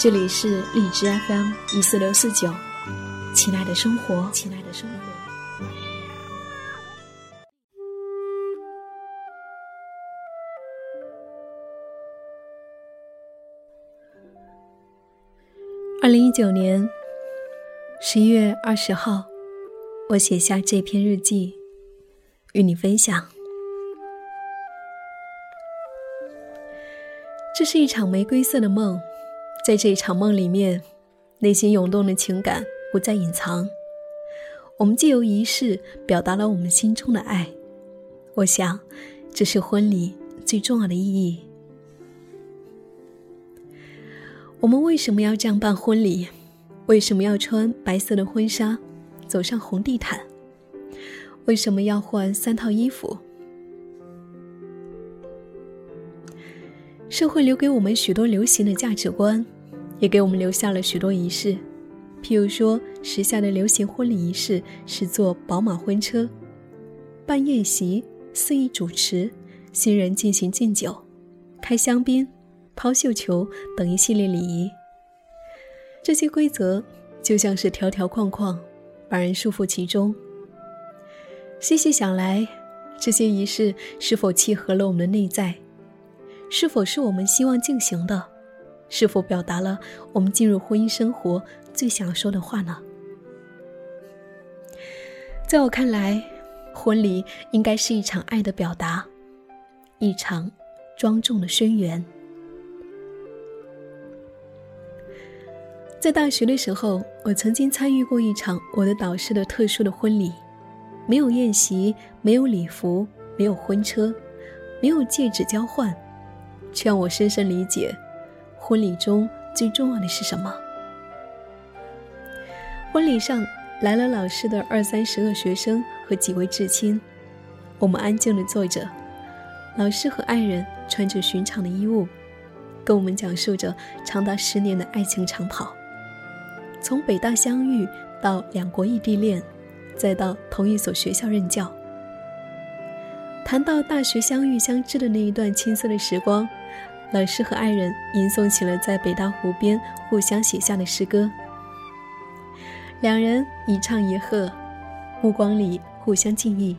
这里是荔枝 FM 一四六四九，亲爱的生活，亲爱的生活。二零一九年十一月二十号，我写下这篇日记，与你分享。这是一场玫瑰色的梦，在这一场梦里面，内心涌动的情感不再隐藏。我们借由仪式表达了我们心中的爱。我想，这是婚礼最重要的意义。我们为什么要这样办婚礼？为什么要穿白色的婚纱，走上红地毯？为什么要换三套衣服？社会留给我们许多流行的价值观，也给我们留下了许多仪式。譬如说，时下的流行婚礼仪式是坐宝马婚车、办宴席、司仪主持、新人进行敬酒、开香槟、抛绣球等一系列礼仪。这些规则就像是条条框框，把人束缚其中。细细想来，这些仪式是否契合了我们的内在？是否是我们希望进行的？是否表达了我们进入婚姻生活最想说的话呢？在我看来，婚礼应该是一场爱的表达，一场庄重的宣言。在大学的时候，我曾经参与过一场我的导师的特殊的婚礼，没有宴席，没有礼服，没有婚车，没有戒指交换。却让我深深理解，婚礼中最重要的是什么。婚礼上来了老师的二三十个学生和几位至亲，我们安静地坐着，老师和爱人穿着寻常的衣物，跟我们讲述着长达十年的爱情长跑，从北大相遇到两国异地恋，再到同一所学校任教。谈到大学相遇相知的那一段青涩的时光，老师和爱人吟诵起了在北大湖边互相写下的诗歌。两人一唱一和，目光里互相敬意，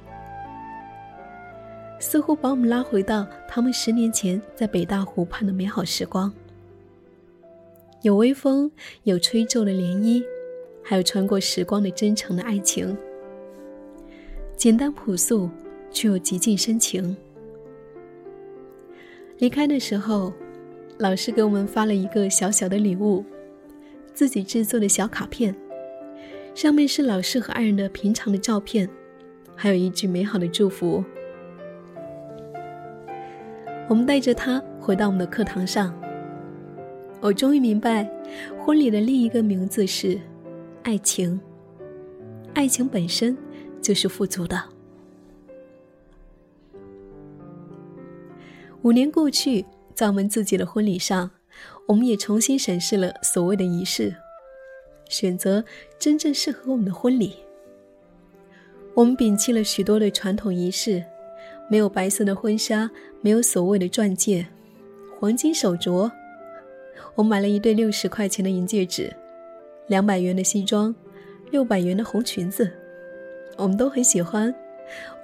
似乎把我们拉回到他们十年前在北大湖畔的美好时光。有微风，有吹皱的涟漪，还有穿过时光的真诚的爱情，简单朴素。却又极尽深情。离开的时候，老师给我们发了一个小小的礼物，自己制作的小卡片，上面是老师和爱人的平常的照片，还有一句美好的祝福。我们带着它回到我们的课堂上。我终于明白，婚礼的另一个名字是爱情。爱情本身就是富足的。五年过去，在我们自己的婚礼上，我们也重新审视了所谓的仪式，选择真正适合我们的婚礼。我们摒弃了许多的传统仪式，没有白色的婚纱，没有所谓的钻戒、黄金手镯。我买了一对六十块钱的银戒指，两百元的西装，六百元的红裙子，我们都很喜欢。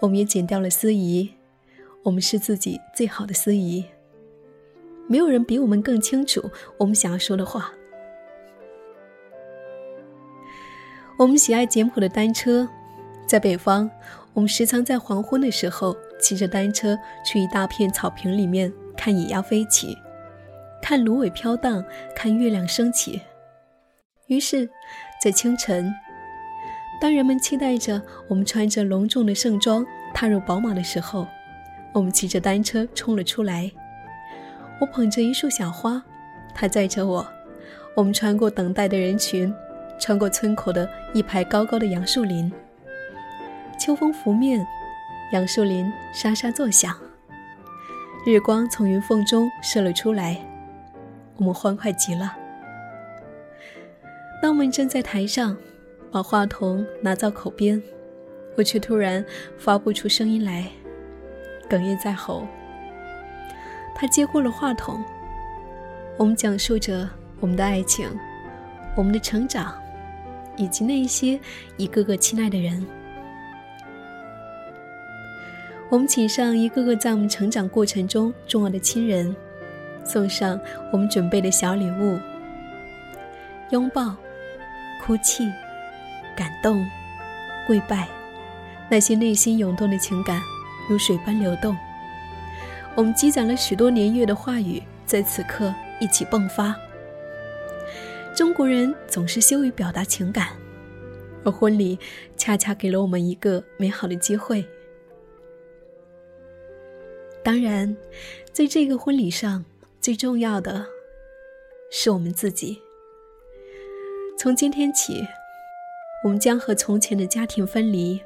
我们也剪掉了司仪。我们是自己最好的司仪，没有人比我们更清楚我们想要说的话。我们喜爱简朴的单车，在北方，我们时常在黄昏的时候骑着单车去一大片草坪里面看野鸭飞起，看芦苇飘荡，看月亮升起。于是，在清晨，当人们期待着我们穿着隆重的盛装踏入宝马的时候。我们骑着单车冲了出来，我捧着一束小花，他载着我，我们穿过等待的人群，穿过村口的一排高高的杨树林。秋风拂面，杨树林沙沙作响。日光从云缝中射了出来，我们欢快极了。当我们正在台上，把话筒拿到口边，我却突然发不出声音来，哽咽在喉。他接过了话筒，我们讲述着我们的爱情，我们的成长，以及那一些一个个亲爱的人。我们请上一个个在我们成长过程中重要的亲人，送上我们准备的小礼物：拥抱、哭泣、感动、跪拜，那些内心涌动的情感如水般流动。我们积攒了许多年月的话语，在此刻一起迸发。中国人总是羞于表达情感，而婚礼恰恰给了我们一个美好的机会。当然，在这个婚礼上，最重要的是我们自己。从今天起，我们将和从前的家庭分离，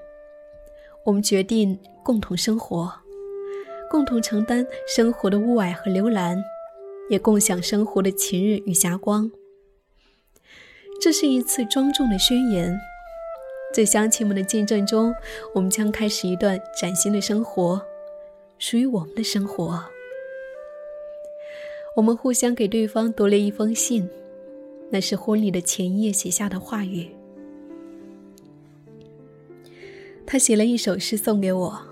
我们决定共同生活。共同承担生活的雾霭和流岚，也共享生活的晴日与霞光。这是一次庄重的宣言，在乡亲们的见证中，我们将开始一段崭新的生活，属于我们的生活。我们互相给对方读了一封信，那是婚礼的前一夜写下的话语。他写了一首诗送给我。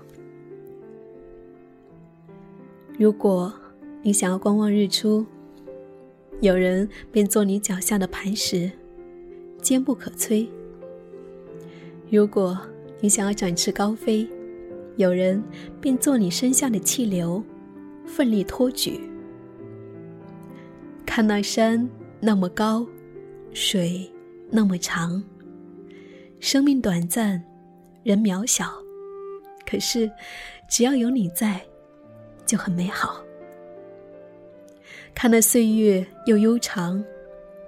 如果你想要观望日出，有人便做你脚下的磐石，坚不可摧；如果你想要展翅高飞，有人便做你身下的气流，奋力托举。看那山那么高，水那么长，生命短暂，人渺小，可是只要有你在。就很美好。看那岁月又悠长，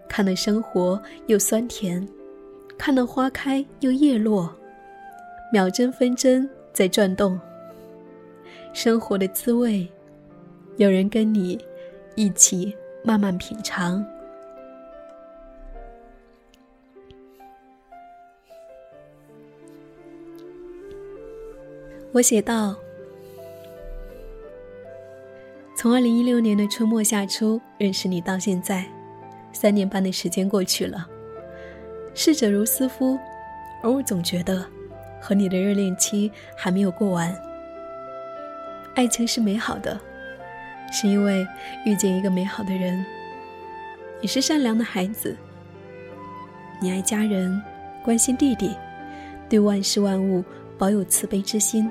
看那生活又酸甜，看那花开又叶落，秒针分针在转动。生活的滋味，有人跟你一起慢慢品尝。我写道。从二零一六年的春末夏初认识你到现在，三年半的时间过去了。逝者如斯夫，而我总觉得，和你的热恋期还没有过完。爱情是美好的，是因为遇见一个美好的人。你是善良的孩子，你爱家人，关心弟弟，对万事万物保有慈悲之心。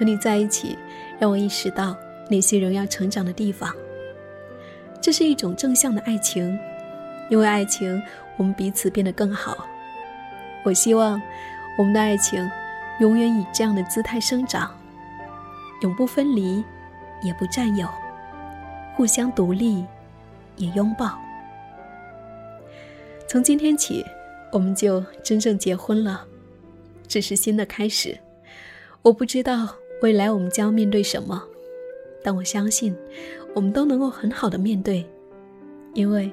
和你在一起。让我意识到那些仍要成长的地方。这是一种正向的爱情，因为爱情，我们彼此变得更好。我希望我们的爱情永远以这样的姿态生长，永不分离，也不占有，互相独立，也拥抱。从今天起，我们就真正结婚了，这是新的开始。我不知道。未来我们将面对什么？但我相信，我们都能够很好的面对，因为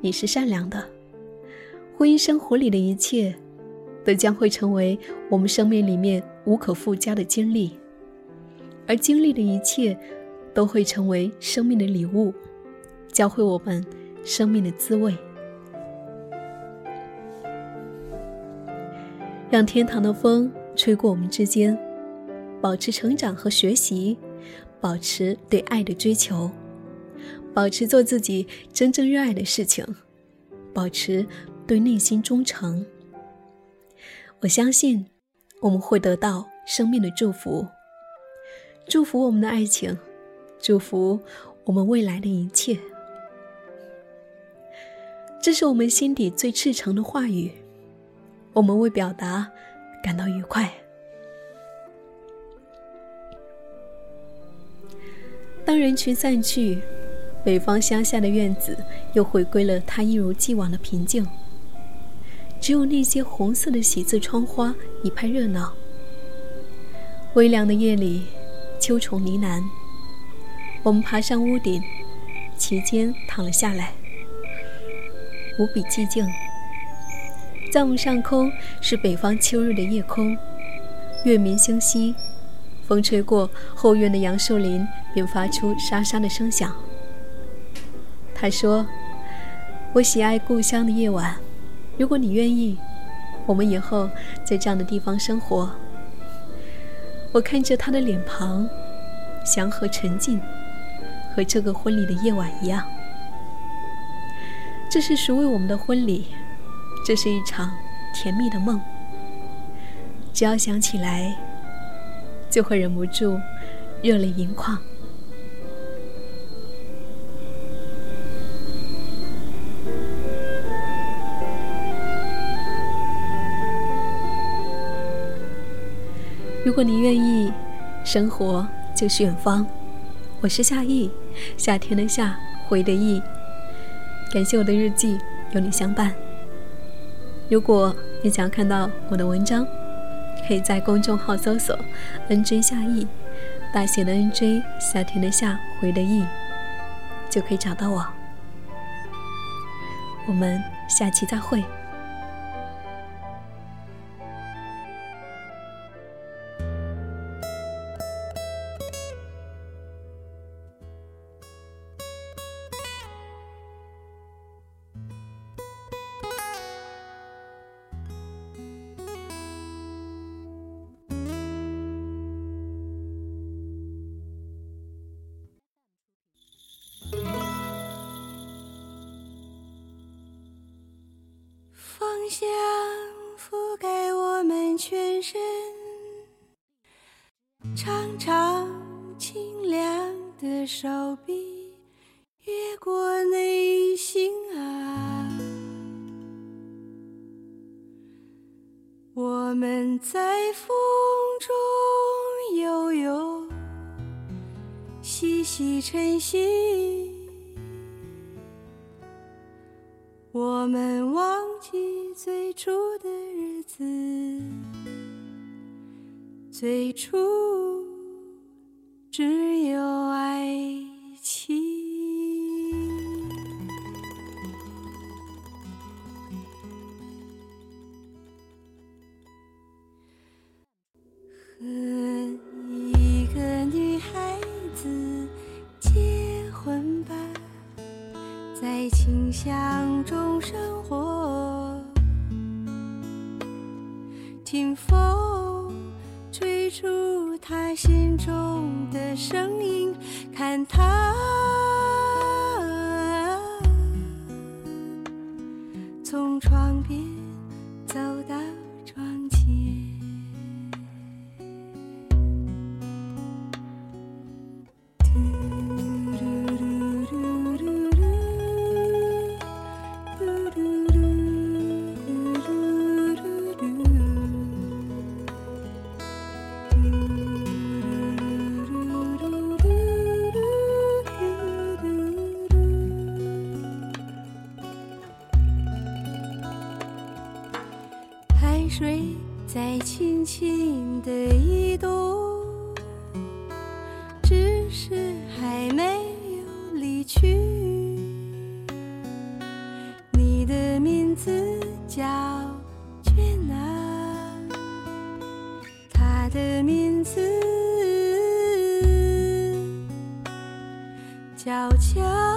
你是善良的。婚姻生活里的一切，都将会成为我们生命里面无可附加的经历，而经历的一切，都会成为生命的礼物，教会我们生命的滋味。让天堂的风吹过我们之间。保持成长和学习，保持对爱的追求，保持做自己真正热爱的事情，保持对内心忠诚。我相信我们会得到生命的祝福，祝福我们的爱情，祝福我们未来的一切。这是我们心底最赤诚的话语，我们为表达感到愉快。当人群散去，北方乡下的院子又回归了它一如既往的平静。只有那些红色的喜字窗花一派热闹。微凉的夜里，秋虫呢喃。我们爬上屋顶，其间躺了下来，无比寂静。在我们上空是北方秋日的夜空，月明星稀，风吹过后院的杨树林，便发出沙沙的声响。他说：“我喜爱故乡的夜晚，如果你愿意，我们以后在这样的地方生活。”我看着他的脸庞，祥和沉静，和这个婚礼的夜晚一样。这是属于我们的婚礼。这是一场甜蜜的梦，只要想起来，就会忍不住热泪盈眶。如果你愿意，生活就是远方。我是夏意，夏天的夏，回的意。感谢我的日记有你相伴。如果你想要看到我的文章，可以在公众号搜索 “nj 夏意”，大写的 “nj”，夏天的夏，回的意，就可以找到我。我们下期再会。覆盖我们全身，长长清凉的手臂越过内心啊，我们在风中悠悠，细细晨曦，我们忘记。最初的日子，最初只有吹出他心中的声音，看他从窗边在轻轻地移动，只是还没有离去。你的名字叫娟娜，他的名字叫乔。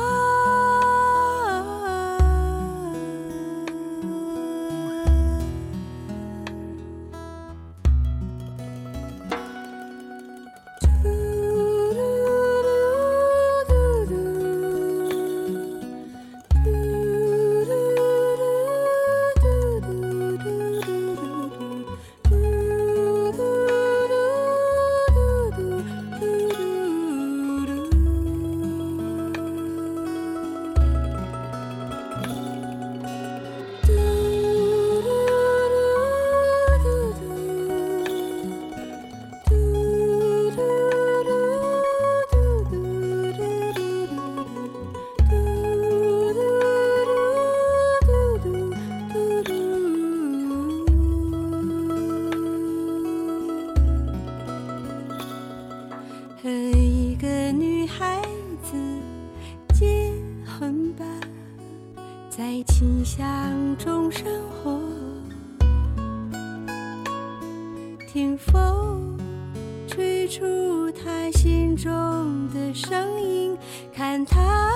在清香中生活。听风吹出他心中的声音，看他。